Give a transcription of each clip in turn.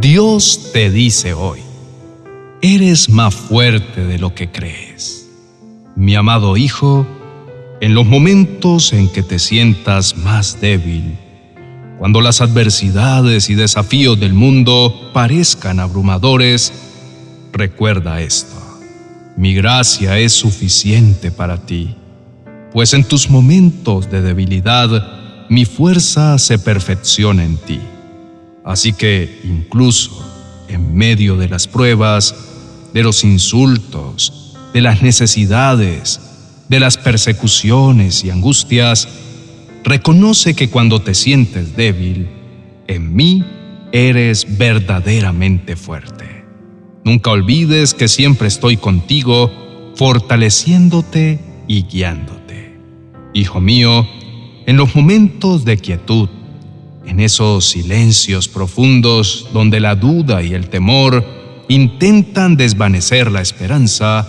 Dios te dice hoy, eres más fuerte de lo que crees. Mi amado Hijo, en los momentos en que te sientas más débil, cuando las adversidades y desafíos del mundo parezcan abrumadores, recuerda esto. Mi gracia es suficiente para ti, pues en tus momentos de debilidad mi fuerza se perfecciona en ti. Así que incluso en medio de las pruebas, de los insultos, de las necesidades, de las persecuciones y angustias, reconoce que cuando te sientes débil, en mí eres verdaderamente fuerte. Nunca olvides que siempre estoy contigo, fortaleciéndote y guiándote. Hijo mío, en los momentos de quietud, en esos silencios profundos donde la duda y el temor intentan desvanecer la esperanza,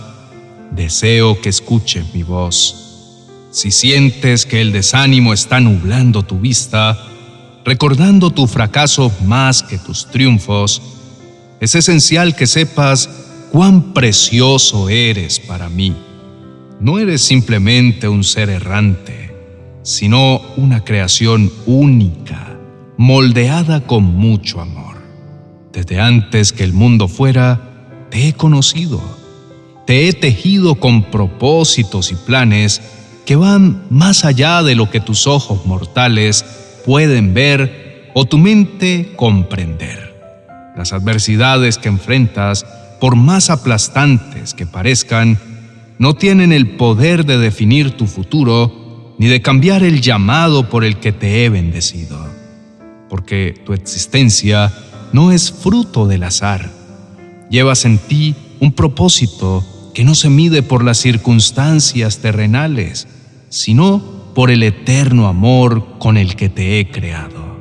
deseo que escuches mi voz. Si sientes que el desánimo está nublando tu vista, recordando tu fracaso más que tus triunfos, es esencial que sepas cuán precioso eres para mí. No eres simplemente un ser errante, sino una creación única, moldeada con mucho amor. Desde antes que el mundo fuera, te he conocido te he tejido con propósitos y planes que van más allá de lo que tus ojos mortales pueden ver o tu mente comprender. Las adversidades que enfrentas, por más aplastantes que parezcan, no tienen el poder de definir tu futuro ni de cambiar el llamado por el que te he bendecido, porque tu existencia no es fruto del azar. Llevas en ti un propósito que no se mide por las circunstancias terrenales, sino por el eterno amor con el que te he creado.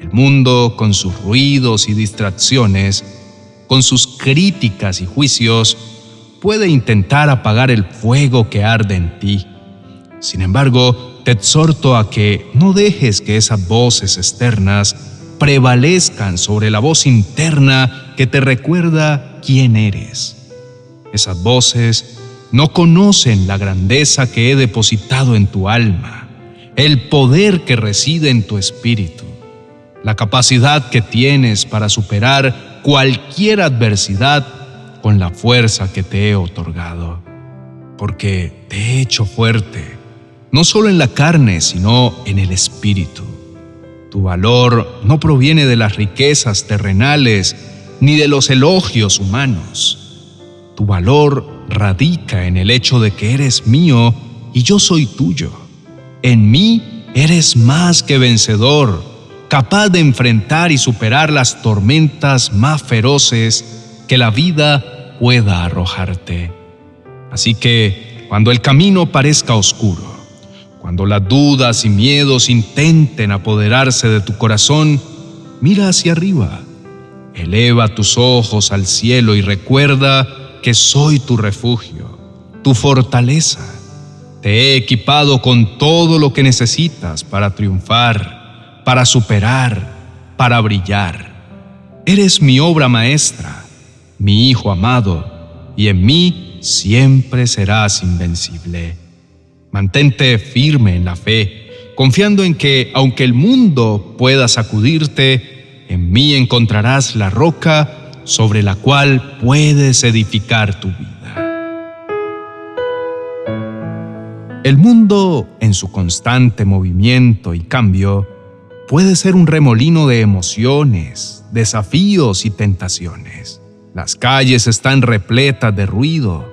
El mundo, con sus ruidos y distracciones, con sus críticas y juicios, puede intentar apagar el fuego que arde en ti. Sin embargo, exhorto a que no dejes que esas voces externas prevalezcan sobre la voz interna que te recuerda quién eres. Esas voces no conocen la grandeza que he depositado en tu alma, el poder que reside en tu espíritu, la capacidad que tienes para superar cualquier adversidad con la fuerza que te he otorgado. Porque te he hecho fuerte, no solo en la carne, sino en el espíritu. Tu valor no proviene de las riquezas terrenales ni de los elogios humanos tu valor radica en el hecho de que eres mío y yo soy tuyo. En mí eres más que vencedor, capaz de enfrentar y superar las tormentas más feroces que la vida pueda arrojarte. Así que cuando el camino parezca oscuro, cuando las dudas y miedos intenten apoderarse de tu corazón, mira hacia arriba, eleva tus ojos al cielo y recuerda que soy tu refugio, tu fortaleza. Te he equipado con todo lo que necesitas para triunfar, para superar, para brillar. Eres mi obra maestra, mi hijo amado, y en mí siempre serás invencible. Mantente firme en la fe, confiando en que, aunque el mundo pueda sacudirte, en mí encontrarás la roca sobre la cual puedes edificar tu vida. El mundo, en su constante movimiento y cambio, puede ser un remolino de emociones, desafíos y tentaciones. Las calles están repletas de ruido,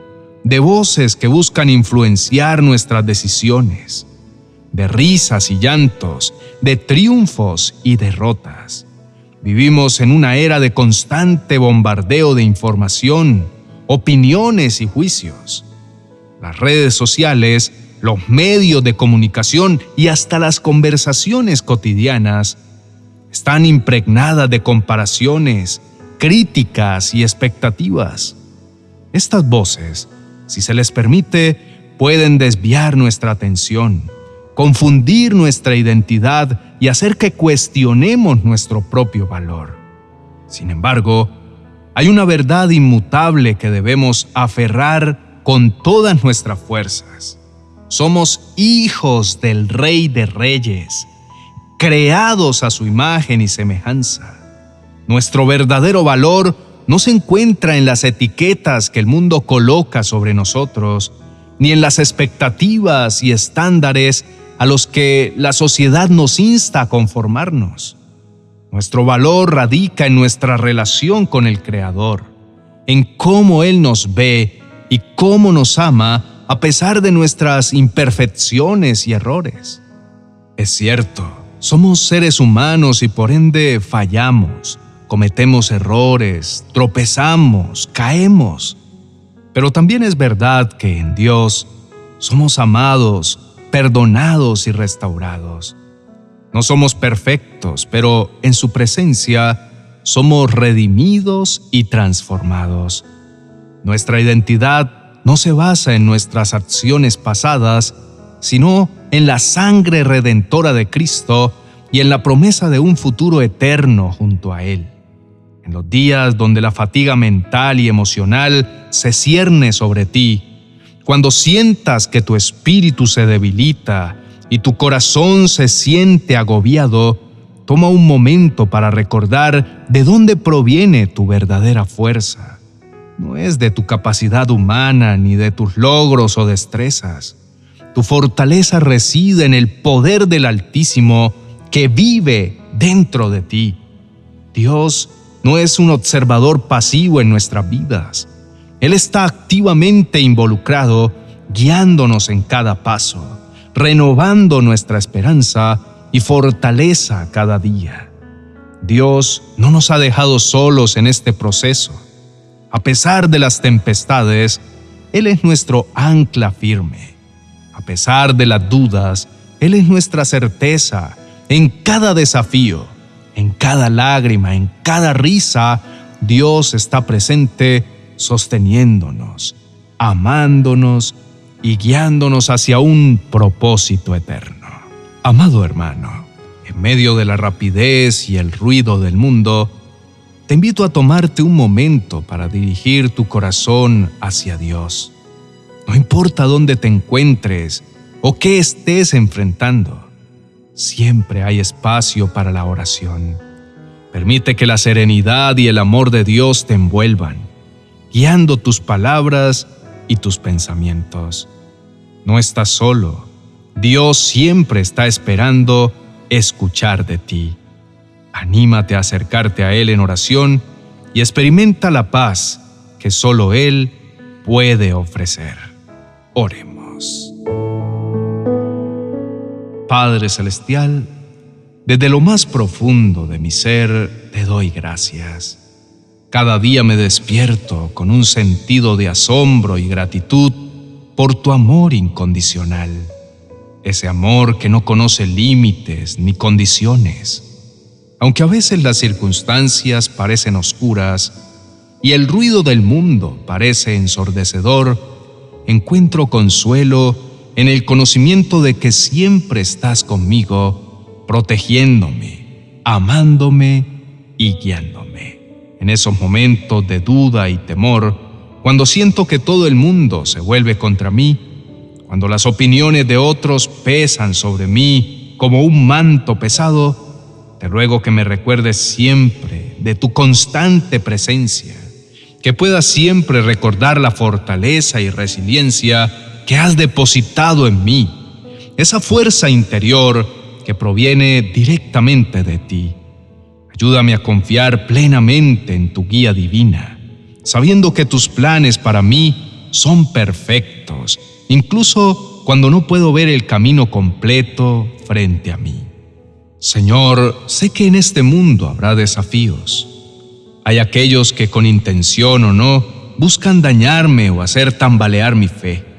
de voces que buscan influenciar nuestras decisiones, de risas y llantos, de triunfos y derrotas. Vivimos en una era de constante bombardeo de información, opiniones y juicios. Las redes sociales, los medios de comunicación y hasta las conversaciones cotidianas están impregnadas de comparaciones, críticas y expectativas. Estas voces, si se les permite, pueden desviar nuestra atención confundir nuestra identidad y hacer que cuestionemos nuestro propio valor. Sin embargo, hay una verdad inmutable que debemos aferrar con todas nuestras fuerzas. Somos hijos del Rey de Reyes, creados a su imagen y semejanza. Nuestro verdadero valor no se encuentra en las etiquetas que el mundo coloca sobre nosotros, ni en las expectativas y estándares a los que la sociedad nos insta a conformarnos. Nuestro valor radica en nuestra relación con el Creador, en cómo Él nos ve y cómo nos ama a pesar de nuestras imperfecciones y errores. Es cierto, somos seres humanos y por ende fallamos, cometemos errores, tropezamos, caemos. Pero también es verdad que en Dios somos amados, perdonados y restaurados. No somos perfectos, pero en su presencia somos redimidos y transformados. Nuestra identidad no se basa en nuestras acciones pasadas, sino en la sangre redentora de Cristo y en la promesa de un futuro eterno junto a Él. En los días donde la fatiga mental y emocional se cierne sobre ti, cuando sientas que tu espíritu se debilita y tu corazón se siente agobiado, toma un momento para recordar de dónde proviene tu verdadera fuerza. No es de tu capacidad humana ni de tus logros o destrezas. Tu fortaleza reside en el poder del Altísimo que vive dentro de ti. Dios no es un observador pasivo en nuestras vidas. Él está activamente involucrado, guiándonos en cada paso, renovando nuestra esperanza y fortaleza cada día. Dios no nos ha dejado solos en este proceso. A pesar de las tempestades, Él es nuestro ancla firme. A pesar de las dudas, Él es nuestra certeza en cada desafío en cada lágrima, en cada risa, Dios está presente sosteniéndonos, amándonos y guiándonos hacia un propósito eterno. Amado hermano, en medio de la rapidez y el ruido del mundo, te invito a tomarte un momento para dirigir tu corazón hacia Dios. No importa dónde te encuentres o qué estés enfrentando, siempre hay espacio para la oración. Permite que la serenidad y el amor de Dios te envuelvan, guiando tus palabras y tus pensamientos. No estás solo. Dios siempre está esperando escuchar de ti. Anímate a acercarte a Él en oración y experimenta la paz que solo Él puede ofrecer. Oremos. Padre Celestial, desde lo más profundo de mi ser te doy gracias. Cada día me despierto con un sentido de asombro y gratitud por tu amor incondicional, ese amor que no conoce límites ni condiciones. Aunque a veces las circunstancias parecen oscuras y el ruido del mundo parece ensordecedor, encuentro consuelo en el conocimiento de que siempre estás conmigo, protegiéndome, amándome y guiándome. En esos momentos de duda y temor, cuando siento que todo el mundo se vuelve contra mí, cuando las opiniones de otros pesan sobre mí como un manto pesado, te ruego que me recuerdes siempre de tu constante presencia, que pueda siempre recordar la fortaleza y resiliencia que has depositado en mí, esa fuerza interior que proviene directamente de ti. Ayúdame a confiar plenamente en tu guía divina, sabiendo que tus planes para mí son perfectos, incluso cuando no puedo ver el camino completo frente a mí. Señor, sé que en este mundo habrá desafíos. Hay aquellos que con intención o no buscan dañarme o hacer tambalear mi fe.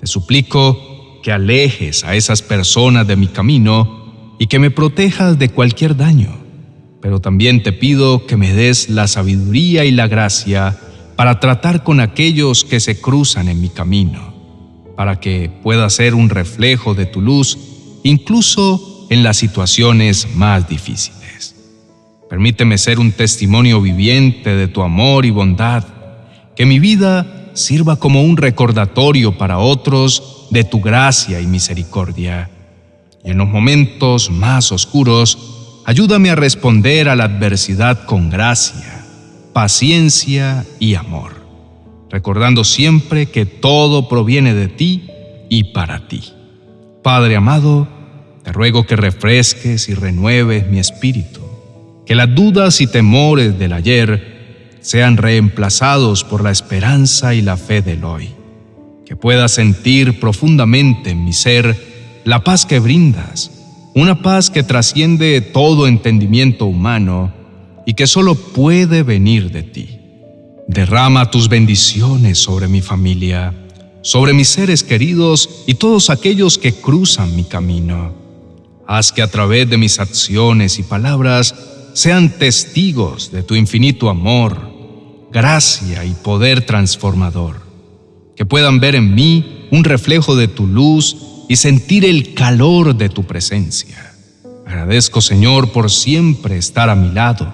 Te suplico que alejes a esas personas de mi camino y que me protejas de cualquier daño. Pero también te pido que me des la sabiduría y la gracia para tratar con aquellos que se cruzan en mi camino, para que pueda ser un reflejo de tu luz incluso en las situaciones más difíciles. Permíteme ser un testimonio viviente de tu amor y bondad, que mi vida sirva como un recordatorio para otros de tu gracia y misericordia. Y en los momentos más oscuros, ayúdame a responder a la adversidad con gracia, paciencia y amor, recordando siempre que todo proviene de ti y para ti. Padre amado, te ruego que refresques y renueves mi espíritu que las dudas y temores del ayer sean reemplazados por la esperanza y la fe del hoy, que pueda sentir profundamente en mi ser la paz que brindas, una paz que trasciende todo entendimiento humano y que solo puede venir de ti. Derrama tus bendiciones sobre mi familia, sobre mis seres queridos y todos aquellos que cruzan mi camino. Haz que a través de mis acciones y palabras sean testigos de tu infinito amor, gracia y poder transformador, que puedan ver en mí un reflejo de tu luz y sentir el calor de tu presencia. Agradezco, Señor, por siempre estar a mi lado,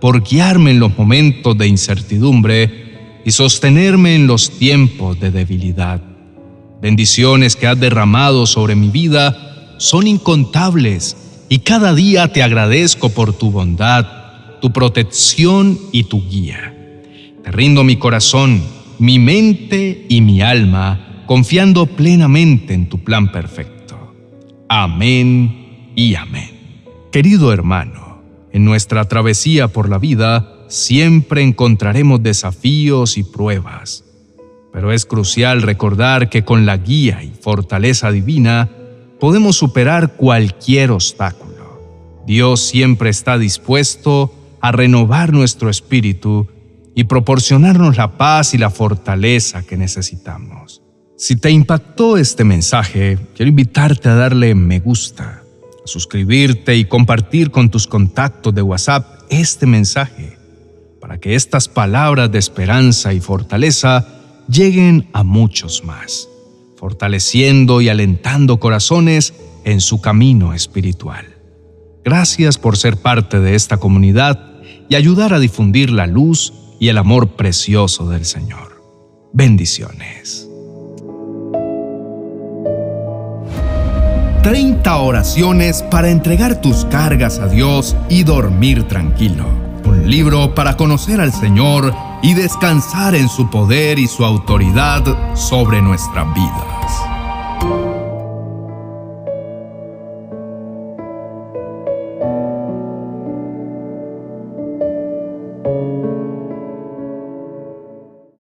por guiarme en los momentos de incertidumbre y sostenerme en los tiempos de debilidad. Bendiciones que has derramado sobre mi vida son incontables y cada día te agradezco por tu bondad, tu protección y tu guía. Te rindo mi corazón, mi mente y mi alma, confiando plenamente en tu plan perfecto. Amén y amén. Querido hermano, en nuestra travesía por la vida siempre encontraremos desafíos y pruebas, pero es crucial recordar que con la guía y fortaleza divina, podemos superar cualquier obstáculo. Dios siempre está dispuesto a renovar nuestro espíritu y proporcionarnos la paz y la fortaleza que necesitamos. Si te impactó este mensaje, quiero invitarte a darle me gusta, a suscribirte y compartir con tus contactos de WhatsApp este mensaje, para que estas palabras de esperanza y fortaleza lleguen a muchos más fortaleciendo y alentando corazones en su camino espiritual. Gracias por ser parte de esta comunidad y ayudar a difundir la luz y el amor precioso del Señor. Bendiciones. 30 oraciones para entregar tus cargas a Dios y dormir tranquilo. Un libro para conocer al Señor y descansar en su poder y su autoridad sobre nuestras vidas.